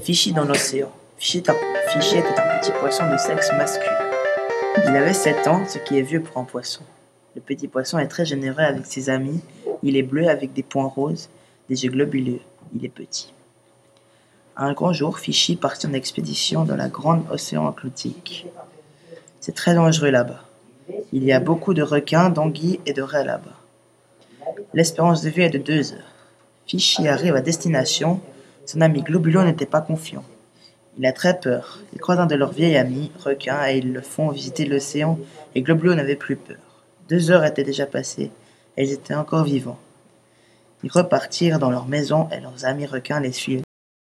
Fichy dans l'océan. Fichy était, un, petit poisson de sexe masculin. Il avait 7 ans, ce qui est vieux pour un poisson. Le petit poisson est très généreux avec ses amis. Il est bleu avec des points roses, des yeux globuleux. Il est petit. Un grand jour, Fichy partit en expédition dans la grande océan Atlantique. C'est très dangereux là-bas. Il y a beaucoup de requins, d'anguilles et de raies là-bas. L'espérance de vie est de deux heures. Fichy arrive à destination. Son ami Globulo n'était pas confiant. Il a très peur. Il croise un de leurs vieils amis, requins, et ils le font visiter l'océan, et Globulo n'avait plus peur. Deux heures étaient déjà passées, et ils étaient encore vivants. Ils repartirent dans leur maison, et leurs amis requins les suivaient.